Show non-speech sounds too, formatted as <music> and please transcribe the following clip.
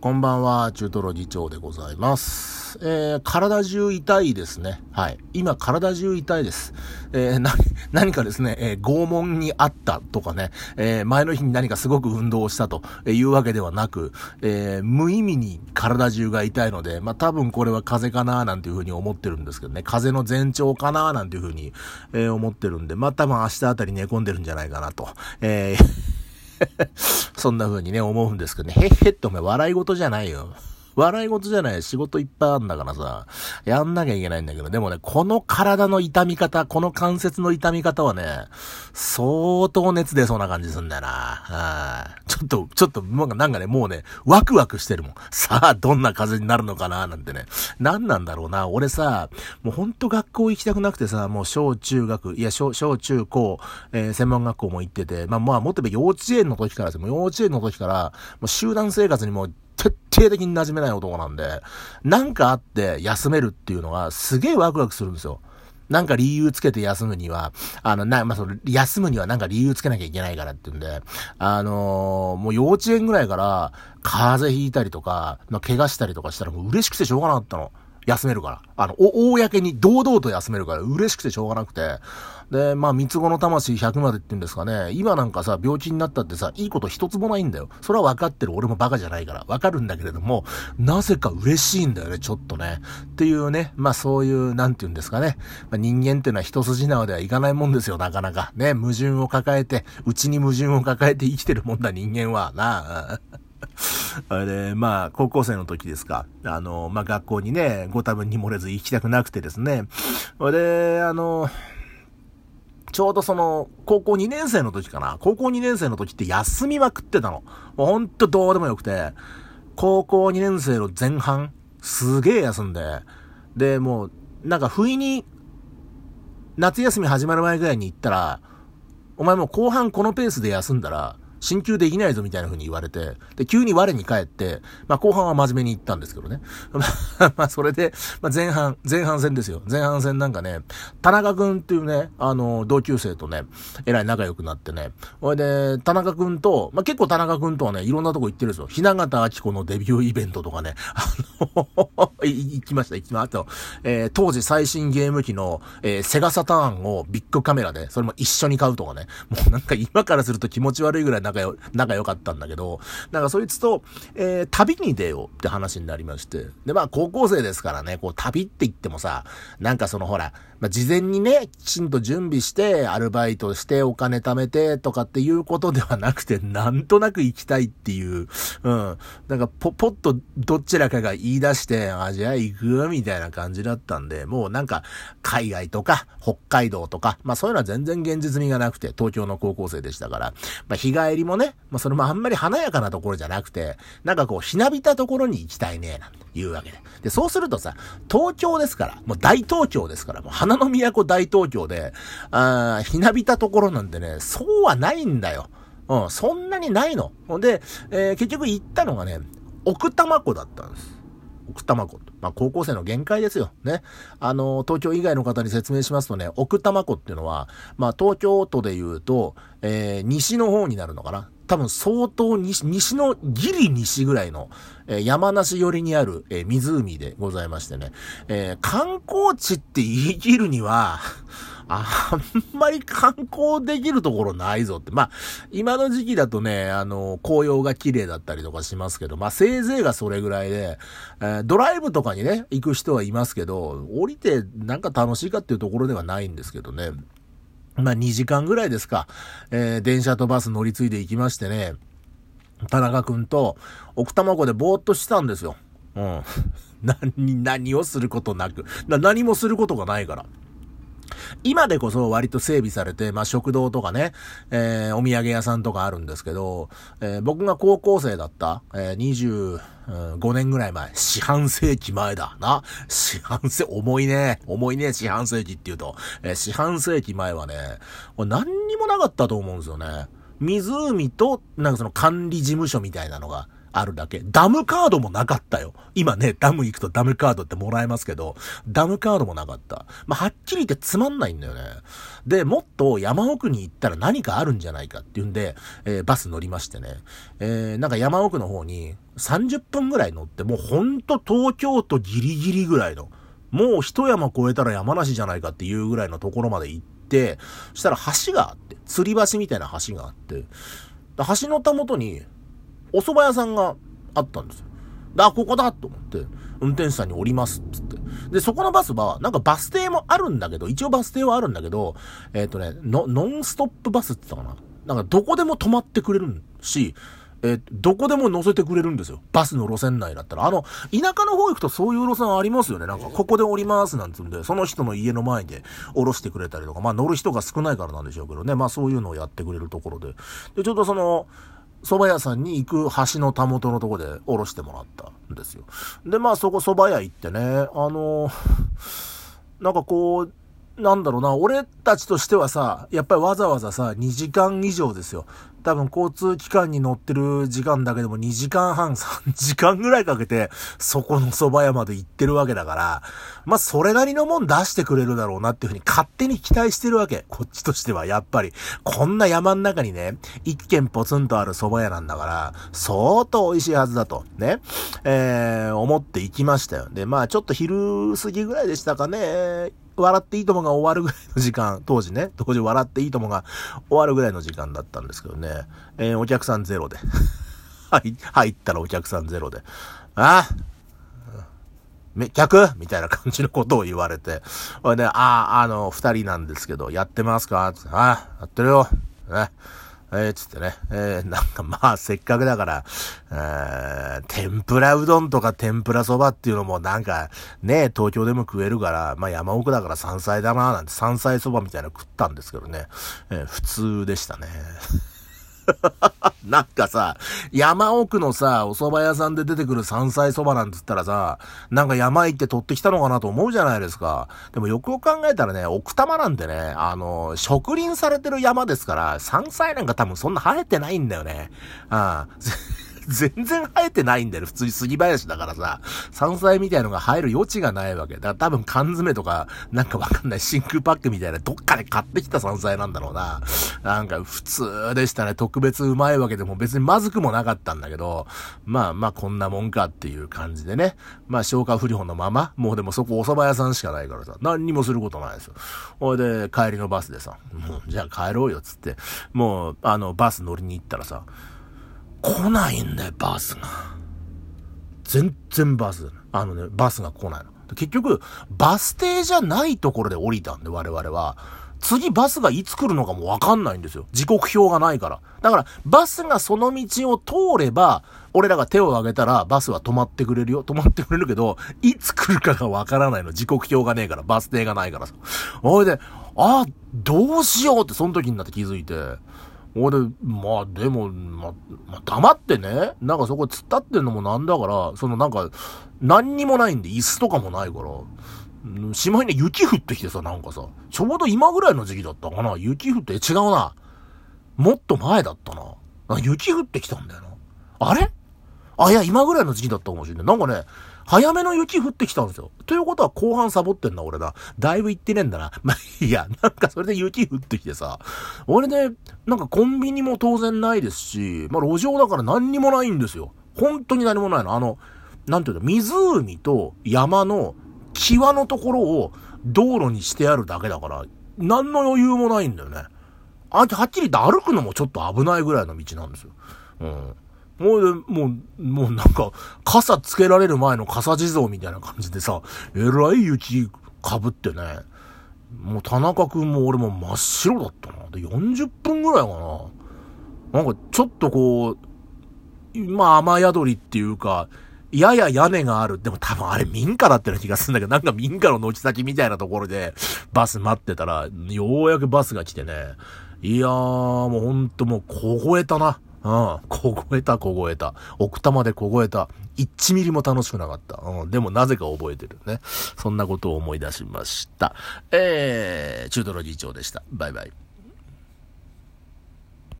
こんばんは、中トロ議長でございます。えー、体中痛いですね。はい。今、体中痛いです。えー、な、何かですね、えー、拷問にあったとかね、えー、前の日に何かすごく運動をしたというわけではなく、えー、無意味に体中が痛いので、まあ、多分これは風邪かななんていうふうに思ってるんですけどね、風邪の前兆かななんていうふうに、えー、思ってるんで、まあ、多分明日あたり寝込んでるんじゃないかなと。えー <laughs> そんな風にね、思うんですけどね、へっへってお前笑い事じゃないよ。笑い事じゃない。仕事いっぱいあんだからさ、やんなきゃいけないんだけど、でもね、この体の痛み方、この関節の痛み方はね、相当熱出そうな感じすんだよな。はい。ちょっと、ちょっと、なんかね、もうね、ワクワクしてるもん。さあ、どんな風になるのかな、なんてね。何なんだろうな。俺さ、もうほんと学校行きたくなくてさ、もう小中学、いや、小、小中高、えー、専門学校も行ってて、まあまあ、もっと言えば幼稚園の時からですよもう幼稚園の時から、もう集団生活にも徹底的に馴染めない男なんで、なんかあって休めるっていうのがすげえワクワクするんですよ。なんか理由つけて休むには、あの、な、まあ、その、休むにはなんか理由つけなきゃいけないからって言うんで、あのー、もう幼稚園ぐらいから、風邪ひいたりとか、まあ、怪我したりとかしたらもう嬉しくてしょうがなかったの。休めるから。あの、お、公に堂々と休めるから嬉しくてしょうがなくて。で、まあ、三つ子の魂100までって言うんですかね。今なんかさ、病気になったってさ、いいこと一つもないんだよ。それは分かってる。俺もバカじゃないから。分かるんだけれども、なぜか嬉しいんだよね、ちょっとね。っていうね、まあそういう、なんて言うんですかね。まあ、人間っていうのは一筋縄ではいかないもんですよ、なかなか。ね、矛盾を抱えて、うちに矛盾を抱えて生きてるもんだ、人間は。なあ。<laughs> あれで、まあ、高校生の時ですか。あの、まあ、学校にね、ご多分に漏れず行きたくなくてですね。それで、あの、ちょうどその、高校2年生の時かな。高校2年生の時って休みまくってたの。もうほんとどうでもよくて、高校2年生の前半、すげえ休んで、で、もう、なんか不意に、夏休み始まる前ぐらいに行ったら、お前もう後半このペースで休んだら、進級できないぞみたいな風に言われて、で、急に我に返って、まあ後半は真面目に行ったんですけどね。<laughs> まあそれで、まあ前半、前半戦ですよ。前半戦なんかね、田中くんっていうね、あの、同級生とね、えらい仲良くなってね。ほいで、田中くんと、まあ結構田中くんとはね、いろんなとこ行ってるんですよ。ひな形あきこのデビューイベントとかね、<laughs> あの行きました、行きました。あと、えー、当時最新ゲーム機の、えー、セガサターンをビッグカメラで、それも一緒に買うとかね。もうなんか今からすると気持ち悪いぐらい仲良、仲良かったんだけど、なんかそいつと、えー、旅に出ようって話になりまして。で、まあ高校生ですからね、こう旅って言ってもさ、なんかそのほら、まあ、事前にね、きちんと準備して、アルバイトしてお金貯めてとかっていうことではなくて、なんとなく行きたいっていう、うん。なんかぽ、ぽっとどちらかが言い出して、あ、じゃあ行く？みたいな感じだったんで、もうなんか、海外とか、北海道とか、まあそういうのは全然現実味がなくて、東京の高校生でしたから、まあ日帰りもね、まあそれもあんまり華やかなところじゃなくて、なんかこう、ひなびたところに行きたいね、なんていうわけで。で、そうするとさ、東京ですから、もう大東京ですから、もう花の都大東京で、あひなびたところなんてね、そうはないんだよ。うん、そんなにないの。で、えー、結局行ったのがね、奥多摩湖だったんです。奥多摩湖。まあ、高校生の限界ですよ。ね。あの、東京以外の方に説明しますとね、奥多摩湖っていうのは、まあ、東京都で言うと、えー、西の方になるのかな。多分相当西、西のギリ西ぐらいの、えー、山梨寄りにある、えー、湖でございましてね、えー、観光地って言い切るには、<laughs> あんまり観光できるところないぞって。まあ、今の時期だとね、あの、紅葉が綺麗だったりとかしますけど、まあ、せいぜいがそれぐらいで、えー、ドライブとかにね、行く人はいますけど、降りてなんか楽しいかっていうところではないんですけどね。まあ、2時間ぐらいですか、えー、電車とバス乗り継いで行きましてね、田中くんと奥多摩湖でぼーっとしてたんですよ。うん。<laughs> 何、何をすることなく。な何もすることがないから。今でこそ割と整備されて、まあ食堂とかね、えー、お土産屋さんとかあるんですけど、えー、僕が高校生だった、えー、25年ぐらい前、四半世紀前だな。四半世、重いね。重いね、四半世紀って言うと。えー、四半世紀前はね、何にもなかったと思うんですよね。湖と、なんかその管理事務所みたいなのがあるだけ。ダムカードもなかったよ。今ね、ダム行くとダムカードってもらえますけど、ダムカードもなかった。まあ、はっきり言ってつまんないんだよね。で、もっと山奥に行ったら何かあるんじゃないかっていうんで、えー、バス乗りましてね。えー、なんか山奥の方に30分ぐらい乗って、もうほんと東京都ギリギリぐらいの、もう一山越えたら山梨じゃないかっていうぐらいのところまで行って、そしたら橋があって、吊り橋みたいな橋があって、橋のたもとに、お蕎麦屋さんがあったんですよ。あ、ここだと思って、運転手さんに降りますっつって。で、そこのバスは、なんかバス停もあるんだけど、一応バス停はあるんだけど、えっ、ー、とね、ノンストップバスって言ったかな。なんかどこでも止まってくれるし、えー、どこでも乗せてくれるんですよ。バスの路線内だったら。あの、田舎の方行くとそういう路線ありますよね。なんか、ここで降りますなんつうんで、その人の家の前で降ろしてくれたりとか、まあ乗る人が少ないからなんでしょうけどね。まあそういうのをやってくれるところで。で、ちょっとその、蕎麦屋さんに行く橋のたもとのとこで降ろしてもらったんですよ。で、まあそこ蕎麦屋行ってね、あの、<laughs> なんかこう、なんだろうな、俺たちとしてはさ、やっぱりわざわざさ、2時間以上ですよ。多分交通機関に乗ってる時間だけでも2時間半、3時間ぐらいかけて、そこの蕎麦屋まで行ってるわけだから、まあ、それなりのもん出してくれるだろうなっていうふうに勝手に期待してるわけ。こっちとしては、やっぱり。こんな山ん中にね、一軒ポツンとある蕎麦屋なんだから、相当美味しいはずだと、ね、えー、思って行きましたよ。で、まあ、ちょっと昼過ぎぐらいでしたかね、笑っていいともが終わるぐらいの時間、当時ね、<laughs> 当時笑っていいともが終わるぐらいの時間だったんですけどね、えー、お客さんゼロで。<laughs> はい入ったらお客さんゼロで。あめ、客？みたいな感じのことを言われて。ほいで、ああ、あの、二人なんですけど、やってますか？ああ、やってるよ。ね。えー、つってね、えー、なんかまあ、せっかくだから、えー、天ぷらうどんとか天ぷらそばっていうのもなんか、ね、東京でも食えるから、まあ山奥だから山菜だななんて山菜そばみたいなの食ったんですけどね、えー、普通でしたね。<laughs> なんかさ、山奥のさ、お蕎麦屋さんで出てくる山菜蕎麦なんつったらさ、なんか山行って取ってきたのかなと思うじゃないですか。でもよくよく考えたらね、奥多摩なんてね、あの、植林されてる山ですから、山菜なんか多分そんな生えてないんだよね。ああ。全然生えてないんだよ。普通に杉林だからさ、山菜みたいのが生える余地がないわけ。だから多分缶詰とか、なんかわかんない真空パックみたいなどっかで買ってきた山菜なんだろうな。なんか普通でしたね。特別うまいわけでも別にまずくもなかったんだけど、まあまあこんなもんかっていう感じでね。まあ消化不良のまま、もうでもそこお蕎麦屋さんしかないからさ、何にもすることないですよ。ほいで帰りのバスでさ、もうじゃあ帰ろうよっつって、もうあのバス乗りに行ったらさ、来ないんだよ、バスが。全然バス。あのね、バスが来ないの。結局、バス停じゃないところで降りたんで、我々は。次バスがいつ来るのかもわかんないんですよ。時刻表がないから。だから、バスがその道を通れば、俺らが手を挙げたら、バスは止まってくれるよ。止まってくれるけど、いつ来るかがわからないの。時刻表がねえから、バス停がないからさ。おいで、あ、どうしようってその時になって気づいて。俺、まあでも、ま、まあ、黙ってね、なんかそこ突っ立ってんのもなんだから、そのなんか、何にもないんで、椅子とかもないから、しまいに雪降ってきてさ、なんかさ、ちょうど今ぐらいの時期だったかな雪降って、違うな。もっと前だったな。雪降ってきたんだよな。あれ？あ、いや、今ぐらいの時期だったかもしれない。なんかね、早めの雪降ってきたんですよ。ということは後半サボってんな、俺な。だいぶ行ってねえんだな。<laughs> まあ、いや、なんかそれで雪降ってきてさ。俺ね、なんかコンビニも当然ないですし、まあ路上だから何にもないんですよ。本当に何もないの。あの、なんていうの、湖と山の際のところを道路にしてあるだけだから、何の余裕もないんだよね。あ、はっきり言って歩くのもちょっと危ないぐらいの道なんですよ。うん。もう、もう、もうなんか、傘つけられる前の傘地蔵みたいな感じでさ、えらい雪かぶってね、もう田中くんも俺も真っ白だったな。で、40分ぐらいかな。なんかちょっとこう、まあ雨宿りっていうか、やや屋根がある。でも多分あれ民家だったような気がするんだけど、なんか民家の軒先みたいなところでバス待ってたら、ようやくバスが来てね。いやー、もうほんともう凍えたな。うん。凍えた、凍えた。奥多摩で凍えた。1ミリも楽しくなかった。うん。でもなぜか覚えてるね。そんなことを思い出しました。えー、中トロ議長でした。バイバイ。